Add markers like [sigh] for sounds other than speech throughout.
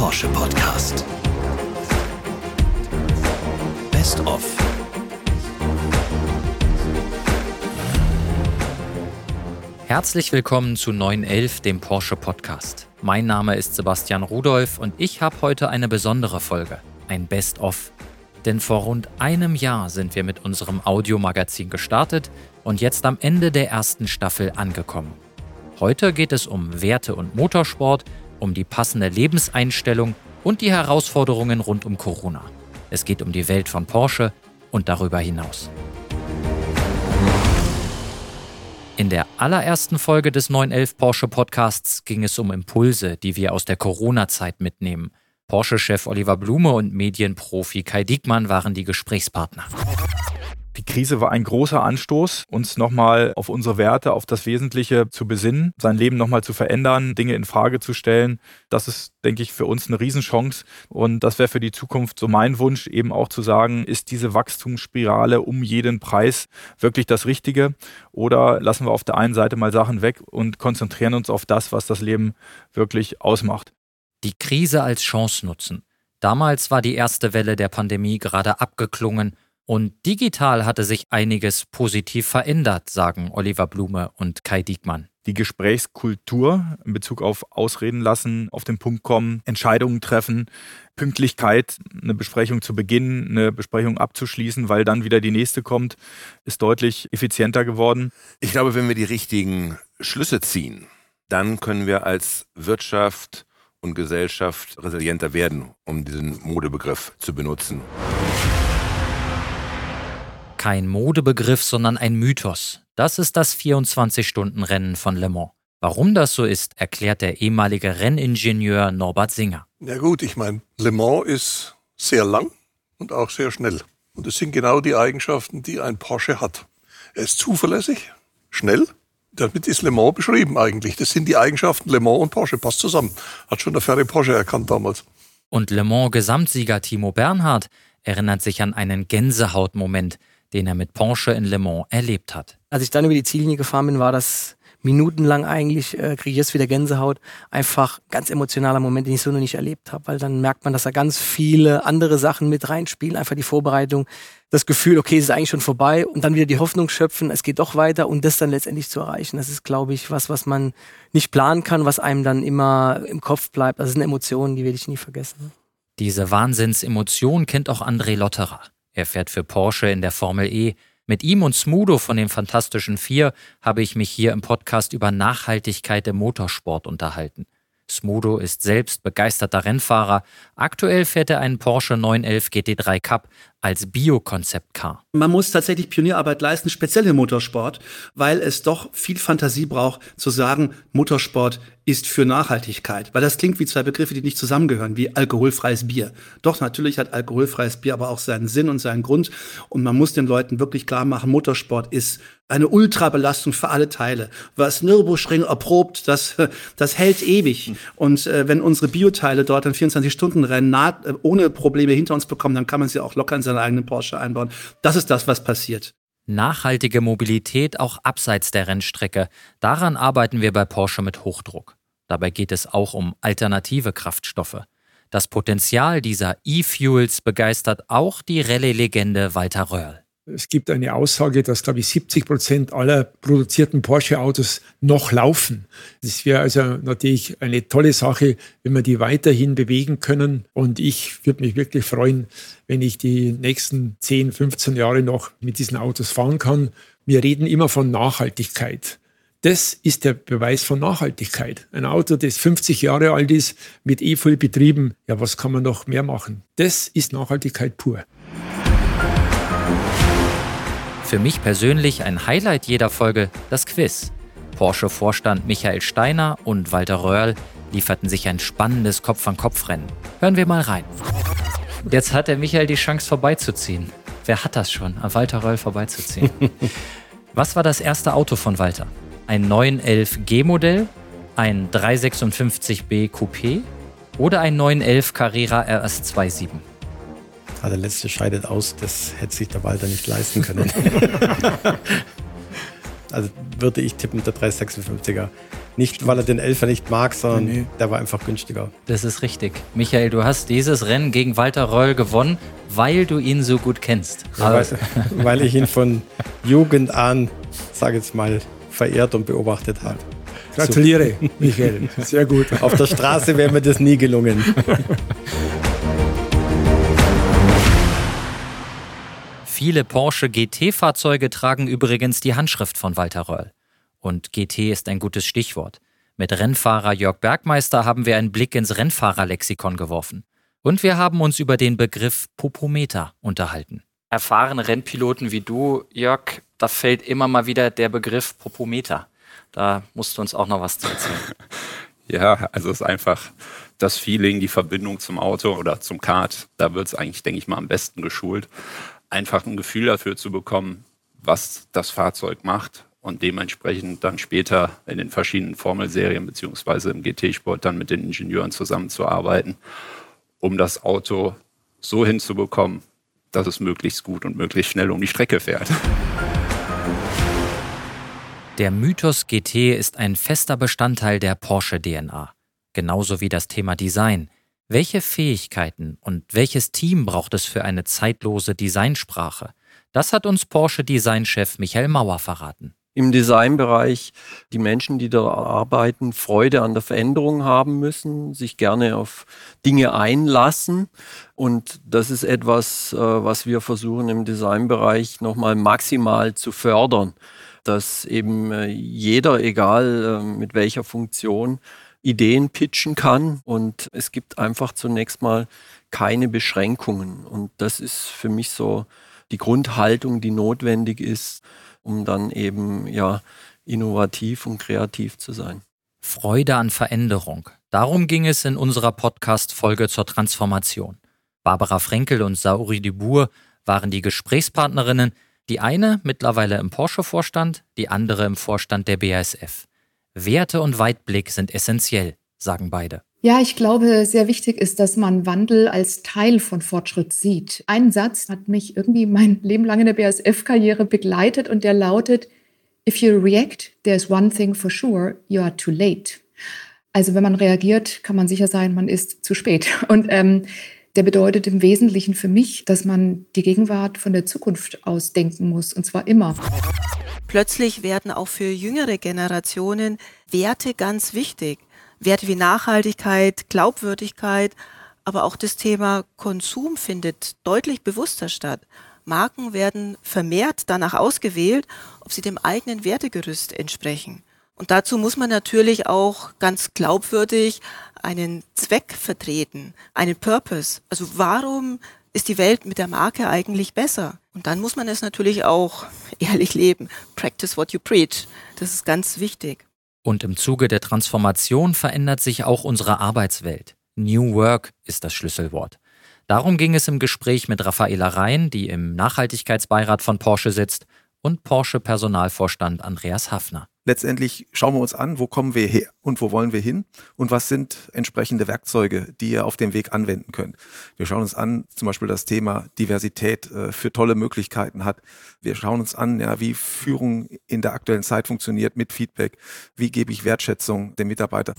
Porsche Podcast. Best of. Herzlich willkommen zu 911, dem Porsche Podcast. Mein Name ist Sebastian Rudolph und ich habe heute eine besondere Folge, ein Best of. Denn vor rund einem Jahr sind wir mit unserem Audiomagazin gestartet und jetzt am Ende der ersten Staffel angekommen. Heute geht es um Werte und Motorsport, um die passende Lebenseinstellung und die Herausforderungen rund um Corona. Es geht um die Welt von Porsche und darüber hinaus. In der allerersten Folge des 911 Porsche Podcasts ging es um Impulse, die wir aus der Corona-Zeit mitnehmen. Porsche-Chef Oliver Blume und Medienprofi Kai Diekmann waren die Gesprächspartner. Die Krise war ein großer Anstoß, uns nochmal auf unsere Werte, auf das Wesentliche zu besinnen, sein Leben nochmal zu verändern, Dinge in Frage zu stellen. Das ist, denke ich, für uns eine Riesenchance. Und das wäre für die Zukunft so mein Wunsch, eben auch zu sagen, ist diese Wachstumsspirale um jeden Preis wirklich das Richtige? Oder lassen wir auf der einen Seite mal Sachen weg und konzentrieren uns auf das, was das Leben wirklich ausmacht? Die Krise als Chance nutzen. Damals war die erste Welle der Pandemie gerade abgeklungen und digital hatte sich einiges positiv verändert, sagen Oliver Blume und Kai Diekmann. Die Gesprächskultur in Bezug auf Ausreden lassen, auf den Punkt kommen, Entscheidungen treffen, Pünktlichkeit, eine Besprechung zu beginnen, eine Besprechung abzuschließen, weil dann wieder die nächste kommt, ist deutlich effizienter geworden. Ich glaube, wenn wir die richtigen Schlüsse ziehen, dann können wir als Wirtschaft und Gesellschaft resilienter werden, um diesen Modebegriff zu benutzen kein Modebegriff, sondern ein Mythos. Das ist das 24-Stunden-Rennen von Le Mans. Warum das so ist, erklärt der ehemalige Renningenieur Norbert Singer. Ja gut, ich meine, Le Mans ist sehr lang und auch sehr schnell. Und das sind genau die Eigenschaften, die ein Porsche hat. Er ist zuverlässig, schnell. Damit ist Le Mans beschrieben eigentlich. Das sind die Eigenschaften Le Mans und Porsche. Passt zusammen. Hat schon der Ferry Porsche erkannt damals. Und Le Mans Gesamtsieger Timo Bernhard erinnert sich an einen Gänsehautmoment, den er mit Porsche in Le Mans erlebt hat. Als ich dann über die Ziellinie gefahren bin, war das minutenlang eigentlich, äh, kriege ich jetzt wieder Gänsehaut. Einfach ganz emotionaler Moment, den ich so noch nicht erlebt habe, weil dann merkt man, dass da ganz viele andere Sachen mit reinspielen. Einfach die Vorbereitung, das Gefühl, okay, es ist eigentlich schon vorbei und dann wieder die Hoffnung schöpfen, es geht doch weiter und das dann letztendlich zu erreichen. Das ist, glaube ich, was, was man nicht planen kann, was einem dann immer im Kopf bleibt. Das sind Emotionen, die werde ich nie vergessen. Diese Wahnsinnsemotion kennt auch André Lotterer. Er fährt für Porsche in der Formel E. Mit ihm und Smudo von den Fantastischen Vier habe ich mich hier im Podcast über Nachhaltigkeit im Motorsport unterhalten. Smudo ist selbst begeisterter Rennfahrer. Aktuell fährt er einen Porsche 911 GT3 Cup als Bio-Konzept-Car. Man muss tatsächlich Pionierarbeit leisten, speziell im Motorsport, weil es doch viel Fantasie braucht, zu sagen, Motorsport ist für Nachhaltigkeit. Weil das klingt wie zwei Begriffe, die nicht zusammengehören, wie alkoholfreies Bier. Doch, natürlich hat alkoholfreies Bier aber auch seinen Sinn und seinen Grund. Und man muss den Leuten wirklich klar machen, Motorsport ist eine Ultrabelastung für alle Teile. Was Nürburgring erprobt, das, das hält ewig. Und äh, wenn unsere Bioteile dort an 24 Stunden rennen, äh, ohne Probleme hinter uns bekommen, dann kann man sie auch locker in seinen eigenen Porsche einbauen. Das ist das, was passiert. Nachhaltige Mobilität auch abseits der Rennstrecke. Daran arbeiten wir bei Porsche mit Hochdruck. Dabei geht es auch um alternative Kraftstoffe. Das Potenzial dieser E-Fuels begeistert auch die Rallye-Legende Walter Röhrl. Es gibt eine Aussage, dass, glaube ich, 70 Prozent aller produzierten Porsche-Autos noch laufen. Das wäre also natürlich eine tolle Sache, wenn wir die weiterhin bewegen können. Und ich würde mich wirklich freuen, wenn ich die nächsten 10, 15 Jahre noch mit diesen Autos fahren kann. Wir reden immer von Nachhaltigkeit. Das ist der Beweis von Nachhaltigkeit. Ein Auto, das 50 Jahre alt ist, mit E-Fuel betrieben, ja, was kann man noch mehr machen? Das ist Nachhaltigkeit pur. Für mich persönlich ein Highlight jeder Folge das Quiz. Porsche-Vorstand Michael Steiner und Walter Röhrl lieferten sich ein spannendes Kopf-an-Kopf-Rennen. Hören wir mal rein. Jetzt hat der Michael die Chance vorbeizuziehen. Wer hat das schon, an Walter Röhrl vorbeizuziehen? [laughs] Was war das erste Auto von Walter? Ein 911 G-Modell, ein 356B Coupé oder ein 911 Carrera RS27? Ah, der letzte scheidet aus, das hätte sich der Walter nicht leisten können. [laughs] Also würde ich tippen, der 356er. Nicht, weil er den Elfer nicht mag, sondern nee, nee. der war einfach günstiger. Das ist richtig. Michael, du hast dieses Rennen gegen Walter Reul gewonnen, weil du ihn so gut kennst. Ja, weil, [laughs] weil ich ihn von Jugend an, sage jetzt mal, verehrt und beobachtet habe. Gratuliere. Michael. Sehr gut. Auf der Straße wäre mir das nie gelungen. [laughs] Viele Porsche GT-Fahrzeuge tragen übrigens die Handschrift von Walter Röll. Und GT ist ein gutes Stichwort. Mit Rennfahrer Jörg Bergmeister haben wir einen Blick ins Rennfahrerlexikon geworfen. Und wir haben uns über den Begriff Popometer unterhalten. Erfahrene Rennpiloten wie du, Jörg, da fällt immer mal wieder der Begriff Popometer. Da musst du uns auch noch was zu erzählen. [laughs] Ja, also es ist einfach das Feeling, die Verbindung zum Auto oder zum Kart. Da wird es eigentlich, denke ich mal, am besten geschult einfach ein Gefühl dafür zu bekommen, was das Fahrzeug macht und dementsprechend dann später in den verschiedenen Formelserien beziehungsweise im GT-Sport dann mit den Ingenieuren zusammenzuarbeiten, um das Auto so hinzubekommen, dass es möglichst gut und möglichst schnell um die Strecke fährt. Der Mythos GT ist ein fester Bestandteil der Porsche DNA, genauso wie das Thema Design. Welche Fähigkeiten und welches Team braucht es für eine zeitlose Designsprache? Das hat uns Porsche Designchef Michael Mauer verraten. Im Designbereich die Menschen, die da arbeiten, Freude an der Veränderung haben müssen, sich gerne auf Dinge einlassen. Und das ist etwas, äh, was wir versuchen im Designbereich nochmal maximal zu fördern, dass eben äh, jeder, egal äh, mit welcher Funktion, Ideen pitchen kann und es gibt einfach zunächst mal keine Beschränkungen. Und das ist für mich so die Grundhaltung, die notwendig ist, um dann eben ja innovativ und kreativ zu sein. Freude an Veränderung. Darum ging es in unserer Podcast-Folge zur Transformation. Barbara Frenkel und Sauri Dubourg waren die Gesprächspartnerinnen, die eine mittlerweile im Porsche-Vorstand, die andere im Vorstand der BASF. Werte und Weitblick sind essentiell, sagen beide. Ja, ich glaube, sehr wichtig ist, dass man Wandel als Teil von Fortschritt sieht. Ein Satz hat mich irgendwie mein [laughs] Leben lang in der BASF-Karriere begleitet und der lautet, If you react, there's one thing for sure, you are too late. Also wenn man reagiert, kann man sicher sein, man ist zu spät. [laughs] Und ähm, der bedeutet im Wesentlichen für mich, dass man die Gegenwart von der Zukunft aus denken muss, und zwar immer. Plötzlich werden auch für jüngere Generationen Werte ganz wichtig. Werte wie Nachhaltigkeit, Glaubwürdigkeit, aber auch das Thema Konsum findet deutlich bewusster statt. Marken werden vermehrt danach ausgewählt, ob sie dem eigenen Wertegerüst entsprechen. Und dazu muss man natürlich auch ganz glaubwürdig einen Zweck vertreten, einen Purpose. Also warum ist die Welt mit der Marke eigentlich besser? Und dann muss man es natürlich auch ehrlich leben. Practice what you preach. Das ist ganz wichtig. Und im Zuge der Transformation verändert sich auch unsere Arbeitswelt. New Work ist das Schlüsselwort. Darum ging es im Gespräch mit Raffaela Rhein, die im Nachhaltigkeitsbeirat von Porsche sitzt, und Porsche-Personalvorstand Andreas Hafner letztendlich schauen wir uns an, wo kommen wir her und wo wollen wir hin und was sind entsprechende Werkzeuge, die ihr auf dem Weg anwenden könnt. Wir schauen uns an, zum Beispiel das Thema Diversität äh, für tolle Möglichkeiten hat. Wir schauen uns an, ja, wie Führung in der aktuellen Zeit funktioniert mit Feedback. Wie gebe ich Wertschätzung dem Mitarbeiter?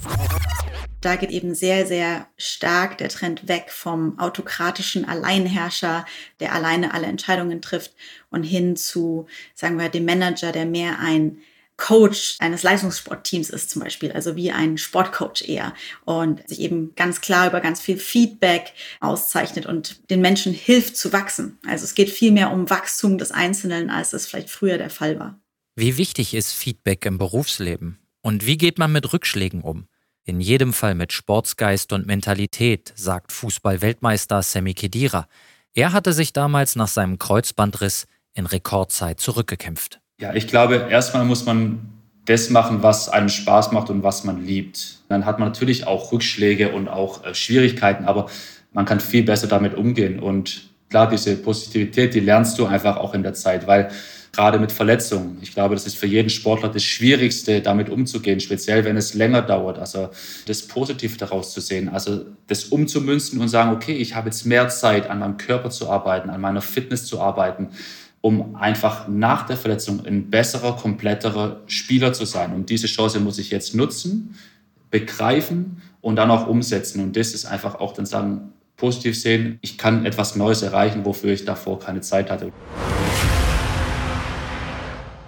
Da geht eben sehr, sehr stark der Trend weg vom autokratischen Alleinherrscher, der alleine alle Entscheidungen trifft und hin zu, sagen wir, dem Manager, der mehr ein Coach eines Leistungssportteams ist zum Beispiel, also wie ein Sportcoach eher und sich eben ganz klar über ganz viel Feedback auszeichnet und den Menschen hilft zu wachsen. Also es geht viel mehr um Wachstum des Einzelnen, als es vielleicht früher der Fall war. Wie wichtig ist Feedback im Berufsleben? Und wie geht man mit Rückschlägen um? In jedem Fall mit Sportsgeist und Mentalität, sagt Fußball-Weltmeister Sammy Kedira. Er hatte sich damals nach seinem Kreuzbandriss in Rekordzeit zurückgekämpft. Ja, ich glaube, erstmal muss man das machen, was einem Spaß macht und was man liebt. Dann hat man natürlich auch Rückschläge und auch äh, Schwierigkeiten, aber man kann viel besser damit umgehen. Und klar, diese Positivität, die lernst du einfach auch in der Zeit, weil gerade mit Verletzungen, ich glaube, das ist für jeden Sportler das Schwierigste, damit umzugehen, speziell wenn es länger dauert. Also das Positive daraus zu sehen, also das umzumünzen und sagen, okay, ich habe jetzt mehr Zeit, an meinem Körper zu arbeiten, an meiner Fitness zu arbeiten um einfach nach der Verletzung ein besserer, kompletterer Spieler zu sein. Und diese Chance muss ich jetzt nutzen, begreifen und dann auch umsetzen. Und das ist einfach auch dann sagen, positiv sehen, ich kann etwas Neues erreichen, wofür ich davor keine Zeit hatte.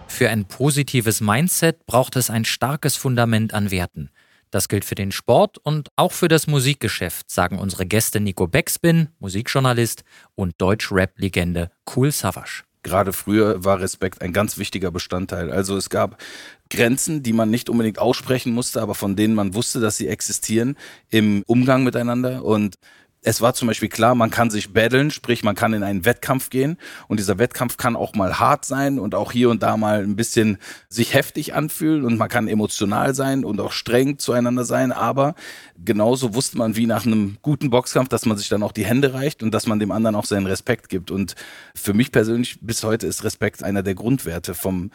Für ein positives Mindset braucht es ein starkes Fundament an Werten. Das gilt für den Sport und auch für das Musikgeschäft, sagen unsere Gäste Nico Beckspin, Musikjournalist, und Deutsch-Rap-Legende Cool Savage. Gerade früher war Respekt ein ganz wichtiger Bestandteil. Also es gab Grenzen, die man nicht unbedingt aussprechen musste, aber von denen man wusste, dass sie existieren im Umgang miteinander. Und es war zum Beispiel klar, man kann sich battlen, sprich man kann in einen Wettkampf gehen. Und dieser Wettkampf kann auch mal hart sein und auch hier und da mal ein bisschen sich heftig anfühlen. Und man kann emotional sein und auch streng zueinander sein, aber genauso wusste man wie nach einem guten Boxkampf, dass man sich dann auch die Hände reicht und dass man dem anderen auch seinen Respekt gibt. Und für mich persönlich bis heute ist Respekt einer der Grundwerte vom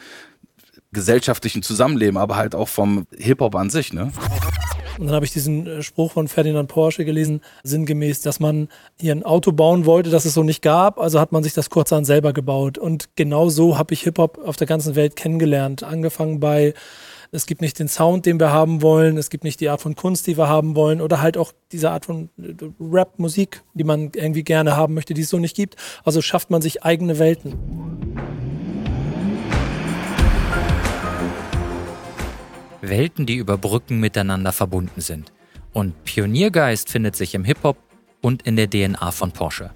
gesellschaftlichen Zusammenleben, aber halt auch vom Hip-Hop an sich, ne? Und dann habe ich diesen äh, Spruch von Ferdinand Porsche gelesen, sinngemäß, dass man hier ein Auto bauen wollte, das es so nicht gab, also hat man sich das kurzerhand selber gebaut. Und genau so habe ich Hip-Hop auf der ganzen Welt kennengelernt. Angefangen bei es gibt nicht den Sound, den wir haben wollen, es gibt nicht die Art von Kunst, die wir haben wollen, oder halt auch diese Art von äh, Rap-Musik, die man irgendwie gerne haben möchte, die es so nicht gibt. Also schafft man sich eigene Welten. Welten, die über Brücken miteinander verbunden sind. Und Pioniergeist findet sich im Hip-Hop und in der DNA von Porsche.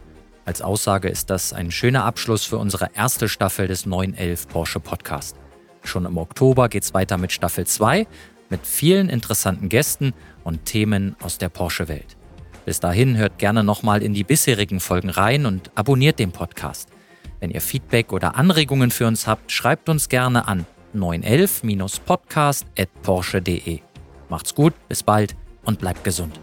Als Aussage ist das ein schöner Abschluss für unsere erste Staffel des 911 Porsche Podcast. Schon im Oktober geht's weiter mit Staffel 2 mit vielen interessanten Gästen und Themen aus der Porsche-Welt. Bis dahin hört gerne nochmal in die bisherigen Folgen rein und abonniert den Podcast. Wenn ihr Feedback oder Anregungen für uns habt, schreibt uns gerne an 911-podcast.porsche.de. Macht's gut, bis bald und bleibt gesund.